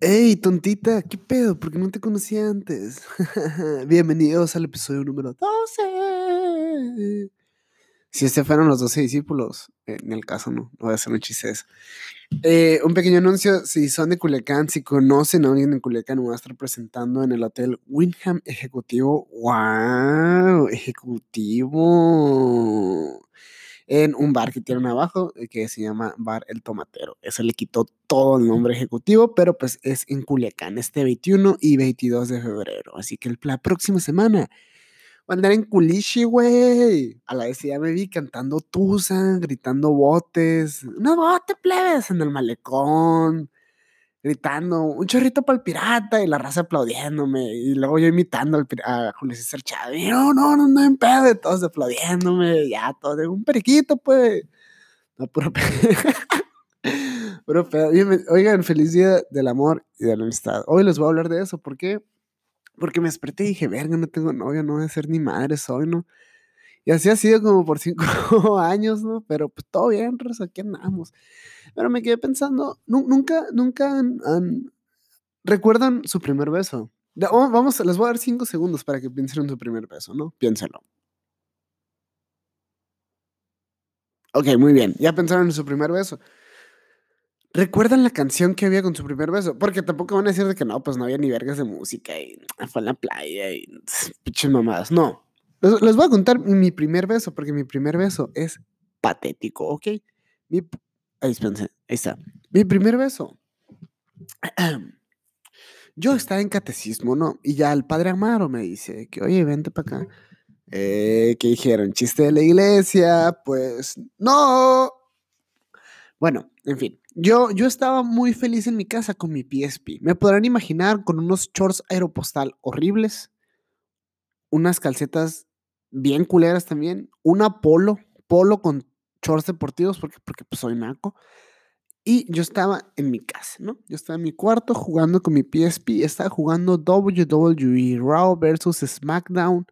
Hey, tontita, ¿qué pedo? ¿Por qué no te conocía antes? Bienvenidos al episodio número 12. Si este fueron los 12 discípulos, en el caso no, no voy a hacer un chiste. Eh, un pequeño anuncio, si son de Culiacán, si conocen a alguien de Culiacán, voy a estar presentando en el hotel Windham Ejecutivo. ¡Wow! Ejecutivo en un bar que tienen abajo eh, que se llama Bar El Tomatero. Eso le quitó todo el nombre ejecutivo, pero pues es en Culiacán, este 21 y 22 de febrero. Así que la próxima semana voy a andar en Culichi, güey. A la vez ya me vi cantando Tusa, gritando botes. No bote, plebes, en el malecón gritando, un chorrito para el pirata, y la raza aplaudiéndome, y luego yo imitando al a Julio César Chávez, y no, no, no, no, en pedo, todos aplaudiéndome, ya, todo, de un periquito, pues. No, puro pedo. puro pedo. Oigan, feliz día del amor y de la amistad. Hoy les voy a hablar de eso, ¿por qué? Porque me desperté y dije, verga, no tengo novio, no voy a ser ni madre soy, ¿no? Y así ha sido como por cinco años, ¿no? Pero pues todo bien, Rosa, aquí andamos. Pero me quedé pensando, nunca, nunca han, recuerdan su primer beso. Oh, vamos, les voy a dar cinco segundos para que piensen en su primer beso, ¿no? Piénsenlo. Ok, muy bien. Ya pensaron en su primer beso. ¿Recuerdan la canción que había con su primer beso? Porque tampoco van a decir de que no, pues no había ni vergas de música y fue en la playa y pinches mamadas. No. Les, voy a contar mi primer beso, porque mi primer beso es patético, ¿ok? Mi, ahí, ahí está. Mi primer beso. Yo estaba en catecismo, ¿no? Y ya el padre Amaro me dice que, oye, vente para acá. Eh, ¿Qué dijeron? ¿Chiste de la iglesia? Pues no. Bueno, en fin. Yo, yo estaba muy feliz en mi casa con mi PSP. Me podrán imaginar con unos shorts aeropostal horribles, unas calcetas bien culeras también. Una polo, polo con shorts deportivos, porque, porque pues soy naco. Y yo estaba en mi casa, ¿no? Yo estaba en mi cuarto jugando con mi PSP, estaba jugando WWE Raw versus SmackDown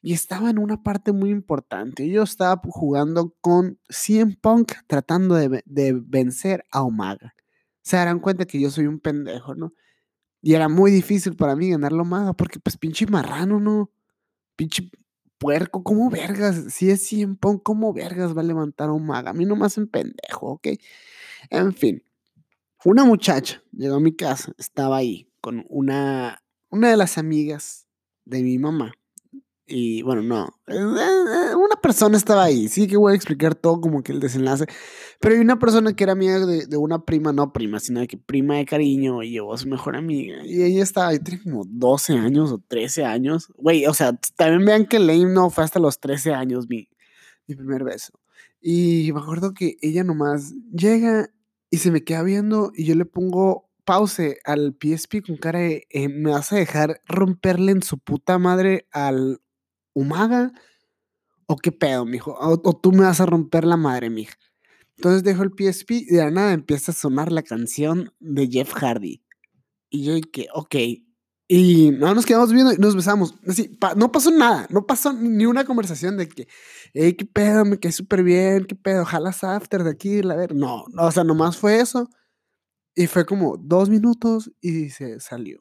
y estaba en una parte muy importante. Yo estaba jugando con CM Punk tratando de, de vencer a Omega. Se darán cuenta que yo soy un pendejo, ¿no? Y era muy difícil para mí ganarlo Omega porque pues pinche marrano, ¿no? Pinche puerco, ¿cómo vergas? Si es 100 Punk, ¿cómo vergas va a levantar un maga? A mí nomás en pendejo, ¿ok? En fin, una muchacha llegó a mi casa, estaba ahí con una, una de las amigas de mi mamá. Y bueno, no, eh, eh, una persona estaba ahí, sí que voy a explicar todo como que el desenlace, pero hay una persona que era amiga de, una prima, no prima, sino de que prima de cariño y llevó a su mejor amiga, y ella estaba ahí, tenía como 12 años o 13 años, güey, o sea, también vean que Lame no fue hasta los 13 años mi, mi primer beso, y me acuerdo que ella nomás llega y se me queda viendo y yo le pongo pause al PSP con cara de, eh, ¿me vas a dejar romperle en su puta madre al Umaga? ¿O qué pedo, mijo? O, o tú me vas a romper la madre, mija. Entonces dejo el PSP y de la nada empieza a sonar la canción de Jeff Hardy. Y yo que, ok. Y no nos quedamos viendo y nos besamos. Así, no pasó nada. No pasó ni una conversación de que, hey, qué pedo, me quedé súper bien, qué pedo, ojalá after de aquí, a ver. No, o sea, nomás fue eso. Y fue como dos minutos y se salió.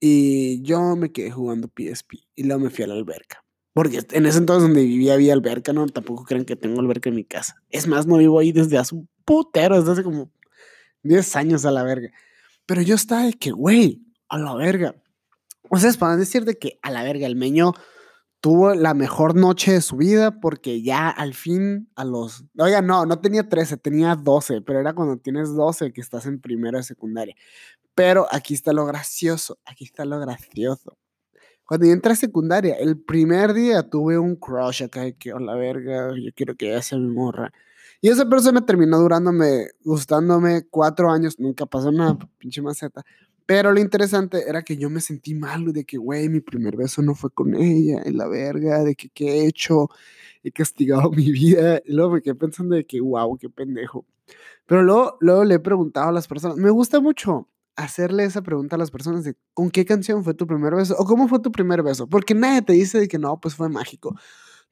Y yo me quedé jugando PSP y luego me fui a la alberca. Porque en ese entonces donde vivía había alberca, no, tampoco crean que tengo alberca en mi casa. Es más, no vivo ahí desde hace un putero, desde hace como 10 años a la verga. Pero yo estaba de que, güey, a la verga. O sea, es para decir de que a la verga el meño tuvo la mejor noche de su vida porque ya al fin a los... Oiga, no, no tenía 13, tenía 12, pero era cuando tienes 12 que estás en primera de secundaria. Pero aquí está lo gracioso, aquí está lo gracioso. Cuando yo entré a secundaria, el primer día tuve un crush acá que, oh, la verga, yo quiero que ella sea mi morra. Y esa persona terminó durándome, gustándome cuatro años, nunca pasó nada, pinche maceta. Pero lo interesante era que yo me sentí mal de que, güey, mi primer beso no fue con ella, en la verga, de que qué he hecho, he castigado mi vida. Y luego me quedé pensando de que, wow, qué pendejo. Pero luego, luego le he preguntado a las personas, me gusta mucho hacerle esa pregunta a las personas de ¿con qué canción fue tu primer beso? ¿O cómo fue tu primer beso? Porque nadie te dice de que no, pues fue mágico.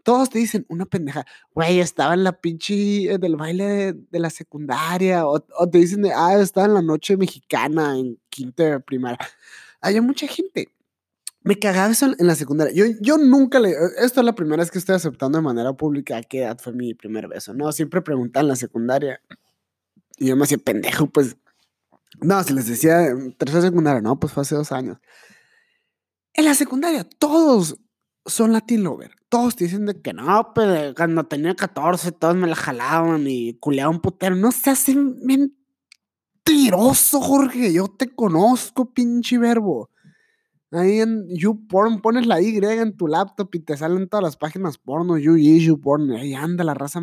Todos te dicen una pendeja, güey, estaba en la pinche eh, del baile de, la secundaria, o, te dicen de, ah, estaba en la noche mexicana, en quinto de primaria. Había mucha gente. Me cagaba eso en la secundaria. Yo, yo nunca le. Esto es la primera vez que estoy aceptando de manera pública a qué edad fue mi primer beso. No, siempre preguntaban en la secundaria. Y yo me hacía pendejo, pues. No, si les decía tercera secundaria, no, pues fue hace dos años. En la secundaria, todos son Latin lover. Todos te dicen de que no, pero cuando tenía 14 todos me la jalaban y culeaban putero. No se hacen mentiroso, Jorge. Yo te conozco, pinche verbo. Ahí en YouPorn pones la Y en tu laptop y te salen todas las páginas porno, You YouPorn. Ahí anda la raza.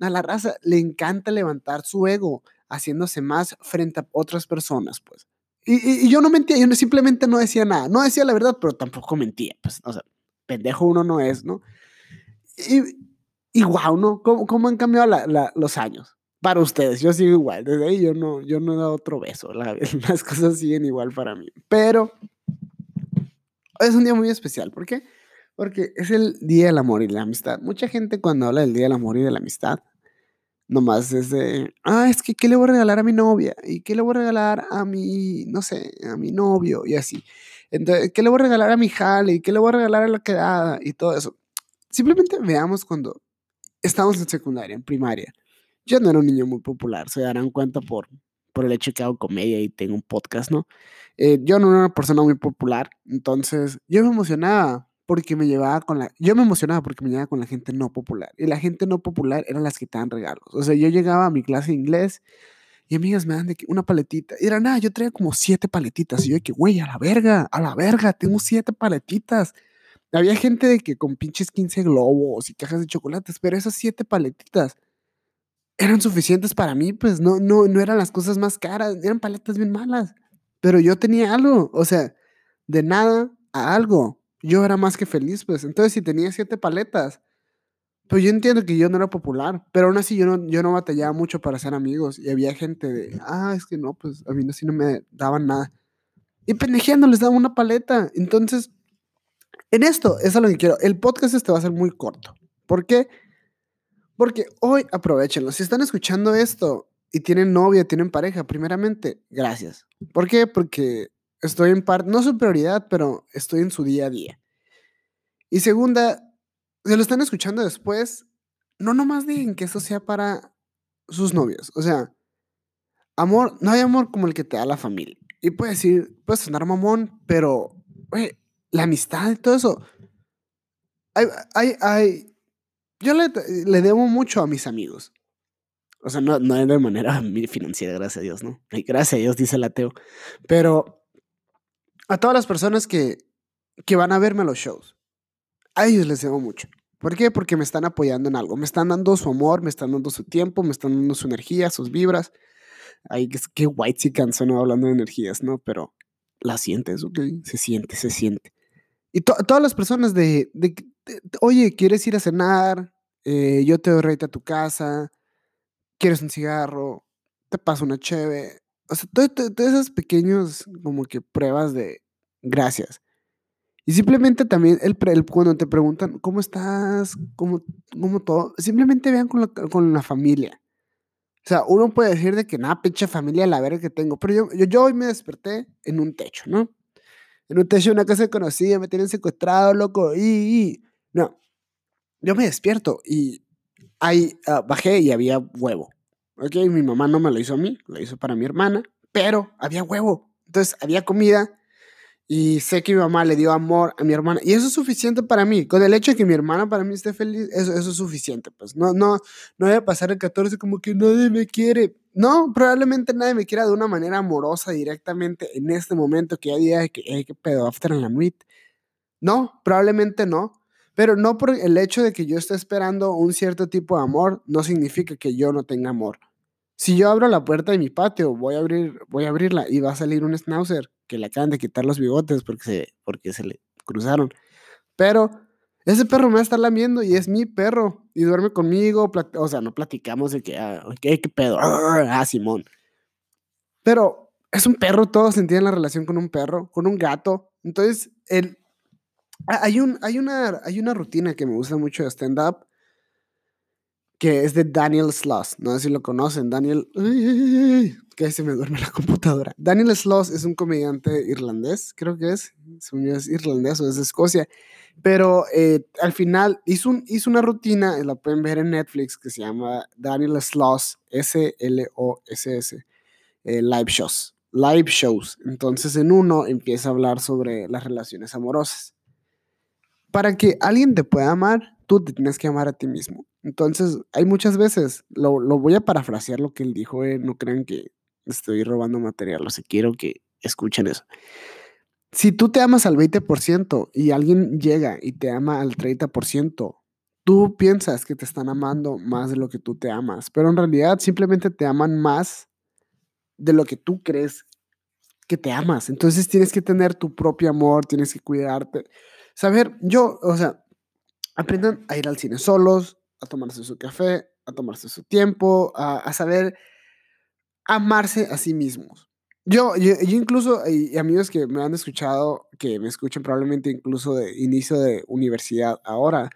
A la raza le encanta levantar su ego haciéndose más frente a otras personas, pues. Y, yo no mentía, yo simplemente no decía nada. No decía la verdad, pero tampoco mentía, pues. O sea, pendejo uno no es, ¿no? Y, y wow, ¿no? ¿Cómo, cómo han cambiado los años? Para ustedes, yo sigo igual. Desde ahí yo no, yo no he dado otro beso. las cosas siguen igual para mí. Pero es un día muy especial. ¿Por qué? Porque es el Día del Amor y la Amistad. Mucha gente cuando habla del Día del Amor y de la Amistad, nomás es de, ah, es que ¿qué le voy a regalar a mi novia? ¿Y qué le voy a regalar a mi, no sé, a mi novio? Y así. Entonces, ¿qué le voy a regalar a mi jale? ¿Y qué le voy a regalar a la quedada? Y todo eso. Simplemente veamos cuando estábamos en secundaria, en primaria. Yo no era un niño muy popular, se darán cuenta por, por el hecho que hago comedia y tengo un podcast, ¿no? Eh, yo no era una persona muy popular, entonces yo me emocionaba porque me llevaba con la... Yo me emocionaba porque me llevaba con la gente no popular. Y la gente no popular eran las que te dan regalos. O sea, yo llegaba a mi clase de inglés y amigas me dan de que una paletita. Y era nada, yo traía como siete paletitas. Y yo de que, güey, a la verga, a la verga, tengo siete paletitas. Había gente de que con pinches 15 globos y cajas de chocolates, pero esas siete paletitas eran suficientes para mí, pues no, no, no eran las cosas más caras, eran paletas bien malas. Pero yo tenía algo, o sea, de nada a algo. Yo era más que feliz, pues. Entonces, si tenía siete paletas, pues yo entiendo que yo no era popular, pero aún así yo no, yo no batallaba mucho para ser amigos. Y había gente de, ah, es que no, pues a mí así no me daban nada. Y pendejeando les daba una paleta. Entonces, en esto, eso es lo que quiero. El podcast este va a ser muy corto. ¿Por qué? Porque hoy aprovechenlo. Si están escuchando esto y tienen novia, tienen pareja, primeramente, gracias. ¿Por qué? Porque estoy en parte, no su prioridad, pero estoy en su día a día. Y segunda, si lo están escuchando después, no nomás digan que eso sea para sus novios. O sea, amor, no hay amor como el que te da la familia. Y puedes decir, puedes sonar mamón, pero, la amistad y todo eso. Hay, hay, hay, yo le, le, debo mucho a mis amigos. O sea, no, no de manera financiera, gracias a Dios, ¿no? gracias a Dios, dice el ateo. Pero a todas las personas que, que van a verme a los shows, a ellos les debo mucho. ¿Por qué? Porque me están apoyando en algo. Me están dando su amor, me están dando su tiempo, me están dando su energía, sus vibras. Ay, qué white si cansó hablando de energías, ¿no? Pero la sientes, ¿ok? Se siente, se siente. Y todas las personas de, de, oye, ¿quieres ir a cenar? Eh, yo te doy rey a tu casa. ¿Quieres un cigarro? Te paso una cheve. O sea, todas esas pequeñas como que pruebas de gracias. Y simplemente también el, cuando te preguntan, ¿cómo estás? ¿Cómo, cómo todo? Simplemente vean con la, con la familia. O sea, uno puede decir de que nada, pinche familia, la verga que tengo. Pero yo, yo, yo, hoy me desperté en un techo, ¿no? En un techo de una casa conocida, me tienen secuestrado, loco. Y, y. No. Yo me despierto y ahí uh, bajé y había huevo. Ok, mi mamá no me lo hizo a mí, lo hizo para mi hermana, pero había huevo. Entonces había comida y sé que mi mamá le dio amor a mi hermana. Y eso es suficiente para mí. Con el hecho de que mi hermana para mí esté feliz, eso, eso es suficiente. Pues no, no, no voy a pasar el 14 como que nadie me quiere. No, probablemente nadie me quiera de una manera amorosa directamente en este momento que hay día que, hay que pedo after en la nuit. No, probablemente no. Pero no por el hecho de que yo esté esperando un cierto tipo de amor, no significa que yo no tenga amor. Si yo abro la puerta de mi patio, voy a, abrir, voy a abrirla y va a salir un schnauzer que le acaban de quitar los bigotes porque se, porque se le cruzaron. Pero ese perro me va a estar lamiendo y es mi perro y duerme conmigo. O sea, no platicamos de que, ah, ¿qué, qué pedo? Ah, Simón. Pero es un perro, todos entienden la relación con un perro, con un gato. Entonces, el, hay, un, hay, una, hay una rutina que me gusta mucho de stand-up que es de Daniel Sloss. No sé si lo conocen. Daniel. que se me duerme la computadora. Daniel Sloss es un comediante irlandés, creo que es. Es irlandés o es de Escocia. Pero eh, al final hizo, hizo una rutina, la pueden ver en Netflix, que se llama Daniel Sloss, S-L-O-S-S, eh, Live Shows. Live Shows. Entonces en uno empieza a hablar sobre las relaciones amorosas. Para que alguien te pueda amar, tú te tienes que amar a ti mismo. Entonces, hay muchas veces, lo, voy a parafrasear lo que él dijo, eh, no crean que estoy robando material, o sea, quiero que escuchen eso. Si tú te amas al 20% y alguien llega y te ama al 30%, tú piensas que te están amando más de lo que tú te amas, pero en realidad simplemente te aman más de lo que tú crees que te amas. Entonces tienes que tener tu propio amor, tienes que cuidarte. Saber, yo, o sea, aprendan a ir al cine solos, a tomarse su café, a tomarse su tiempo, a, saber amarse a sí mismos. Yo, yo, incluso, y, amigos que me han escuchado, que me escuchan probablemente incluso de inicio de universidad ahora,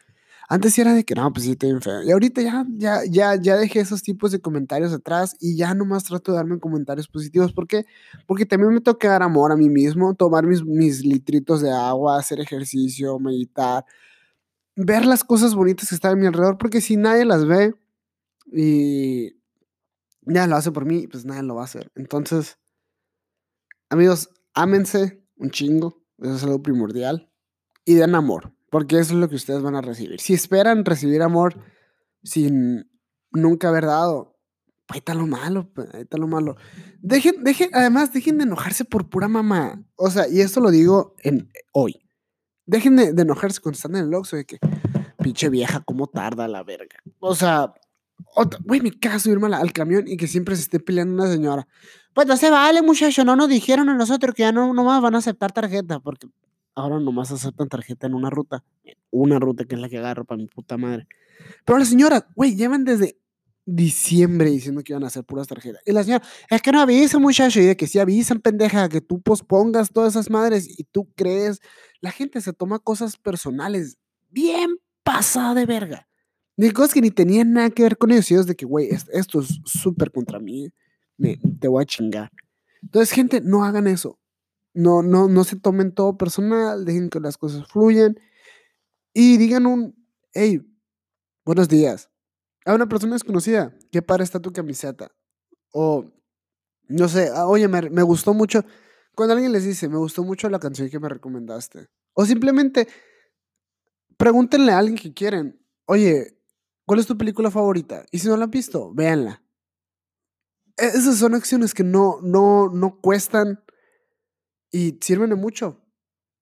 antes era de que no, pues sí, estoy feo. Y ahorita ya, ya, ya, ya dejé esos tipos de comentarios atrás y ya nomás trato de darme comentarios positivos. ¿Por qué? Porque también me toca dar amor a mí mismo, tomar mis, mis litritos de agua, hacer ejercicio, meditar, ver las cosas bonitas que están a mi alrededor, porque si nadie las ve y ya lo hace por mí, pues nadie lo va a hacer. Entonces, amigos, ámense un chingo, eso es algo primordial, y den amor, porque eso es lo que ustedes van a recibir. Si esperan recibir amor sin nunca haber dado, ahí está lo malo, ahí está lo malo. Dejen, dejen, además, dejen de enojarse por pura mamá. O sea, y esto lo digo en hoy. Dejen de, enojarse cuando están en el Oxxo de que, pinche vieja, cómo tarda la verga. O sea, güey, me caso irme al camión y que siempre se esté peleando una señora. Pues no se vale, muchacho, no nos dijeron a nosotros que ya no nomás van a aceptar tarjeta, porque ahora nomás aceptan tarjeta en una ruta. Una ruta que es la que agarro para mi puta madre. Pero la señora, güey, llevan desde diciembre diciendo que iban a hacer puras tarjetas. Y la señora, es que no avisan, muchacho, y de que si avisan, pendeja, que tú pospongas todas esas madres y tú crees la gente se toma cosas personales bien pasada de verga. Ni cosas que ni tenían nada que ver con ellos. Y es de que, güey, esto es súper contra mí. Me, te voy a chingar. Entonces, gente, no hagan eso. No, no, no se tomen todo personal. Dejen que las cosas fluyan. Y digan un, hey, buenos días. A una persona desconocida, ¿qué para está tu camiseta? O, no sé, ah, oye, me, me gustó mucho cuando alguien les dice, me gustó mucho la canción que me recomendaste. O simplemente pregúntenle a alguien que quieren, oye, ¿cuál es tu película favorita? Y si no la han visto, véanla. E-, esas son acciones que no, no, no cuestan y sirven de mucho.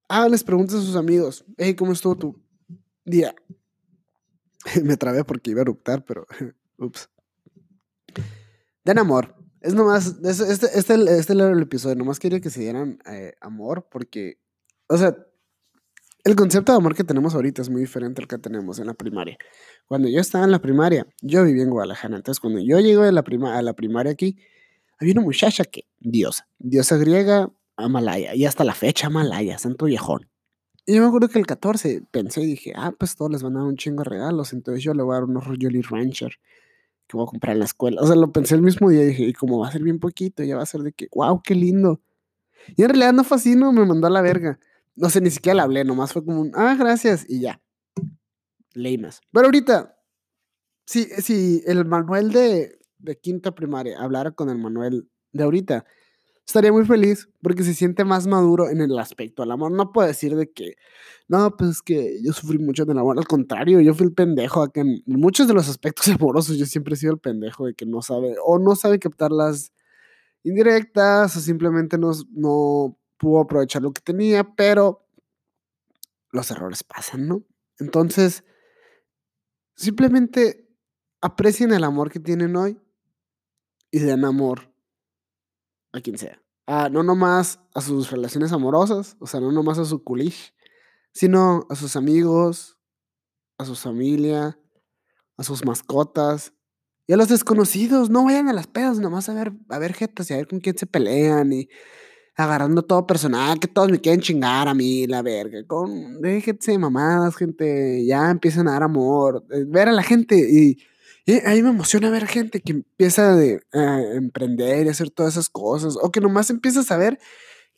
Háganles preguntas a sus amigos. Hey, ¿cómo estuvo tu día? Me trabé porque iba a eruptar, pero ups. Den amor. Es nomás, este, este, este, el episodio, nomás quería que se dieran eh, amor, porque, o sea, el concepto de amor que tenemos ahorita es muy diferente al que tenemos en la primaria. Cuando yo estaba en la primaria, yo vivía en Guadalajara, entonces cuando yo llego la prima, a la primaria aquí, había una muchacha que, diosa, diosa griega, Amalaya, y hasta la fecha Amalaya, santo viejón. Y yo me acuerdo que el 14 pensé y dije, ah, pues todos les van a dar un chingo de regalos, entonces yo le voy a dar unos Jolly Rancher que voy a comprar en la escuela. O sea, lo pensé el mismo día y dije, y como va a ser bien poquito, ya va a ser de que, wow, qué lindo. Y en realidad no fue así, no, me mandó a la verga. No sé, ni siquiera le hablé, nomás fue como un, ah, gracias, y ya. Leí más. Pero ahorita, si, si el Manuel de, de quinta primaria hablara con el Manuel de ahorita, estaría muy feliz porque se siente más maduro en el aspecto al amor. No puedo decir de que, no, pues es que yo sufrí mucho del amor. Al contrario, yo fui el pendejo. en muchos de los aspectos amorosos yo siempre he sido el pendejo de que no sabe o no sabe captar las indirectas o simplemente no, no pudo aprovechar lo que tenía, pero los errores pasan, ¿no? Entonces, simplemente aprecien el amor que tienen hoy y den amor a quien sea. Ah, no nomás a sus relaciones amorosas, o sea, no nomás a su culish, sino a sus amigos, a su familia, a sus mascotas y a los desconocidos. No vayan a las pedas nomás a ver, a ver jetas y a ver con quién se pelean y agarrando todo personal, que todos me quieren chingar a mí, la verga. Con, déjense mamadas, gente. Ya empiezan a dar amor. Eh, ver a la gente y Y a me emociona ver gente que empieza de, a emprender y hacer todas esas cosas, o que nomás empieza a saber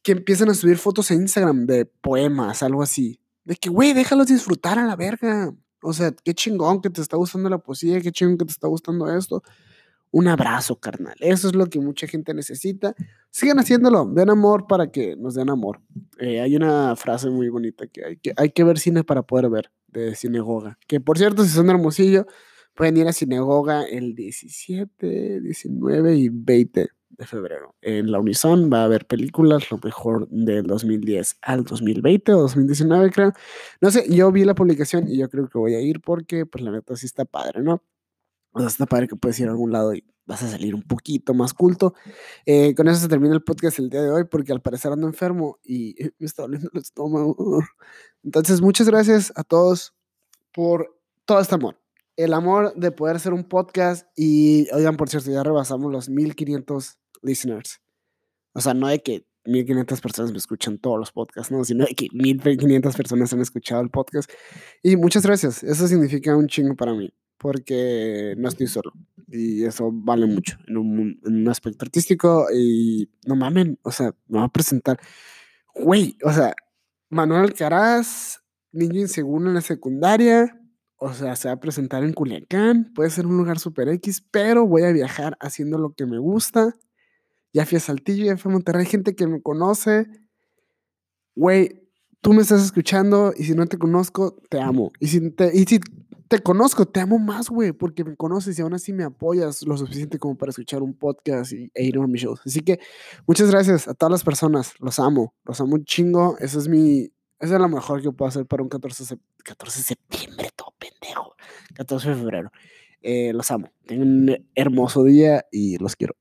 que empiezan a subir fotos en Instagram de poemas, algo así. De que, güey, déjalos disfrutar a la verga. O sea, qué chingón que te está gustando la poesía, qué chingón que te está gustando esto. Un abrazo, carnal. Eso es lo que mucha gente necesita. Sigan haciéndolo. Den amor para que nos den amor. Eh, hay una frase muy bonita que hay, que hay que ver cine para poder ver, de Cinegoga. Que por cierto, si son Hermosillo, pueden ir a Cinegoga el 17, 19 y 20 de febrero. En la Unison va a haber películas, lo mejor del 2010 al 2020 o 2019, creo. No sé, yo vi la publicación y yo creo que voy a ir porque, pues, la neta sí está padre, ¿no? O sea, está padre que puedes ir a algún lado y vas a salir un poquito más culto. Eh, con eso se termina el podcast el día de hoy porque al parecer ando enfermo y me está doliendo el estómago. Entonces, muchas gracias a todos por todo este amor. El amor de poder hacer un podcast y, oigan, por cierto, ya rebasamos los 1500 listeners. O sea, no de que 1500 personas me escuchan todos los podcasts, no, sino de que 1500 personas han escuchado el podcast. Y muchas gracias. Eso significa un chingo para mí porque no estoy solo. Y eso vale mucho en un, en un aspecto artístico. Y no mamen, o sea, me va a presentar. Güey, o sea, Manuel Alcaraz, niño inseguro en la secundaria. O sea, se va a presentar en Culiacán. Puede ser un lugar super X, pero voy a viajar haciendo lo que me gusta. Ya fui a Saltillo, ya fui a Monterrey. Gente que me conoce. Güey, tú me estás escuchando y si no te conozco, te amo. Y si te, y si te conozco, te amo más, güey, porque me conoces y aún así me apoyas lo suficiente como para escuchar un podcast y, e ir a mis shows. Así que muchas gracias a todas las personas. Los amo, los amo un chingo. Eso es mi, eso es lo mejor que puedo hacer para un 14, 14 de septiembre, pendejo. 14 de febrero. Eh, los amo. Tengan un hermoso día y los quiero.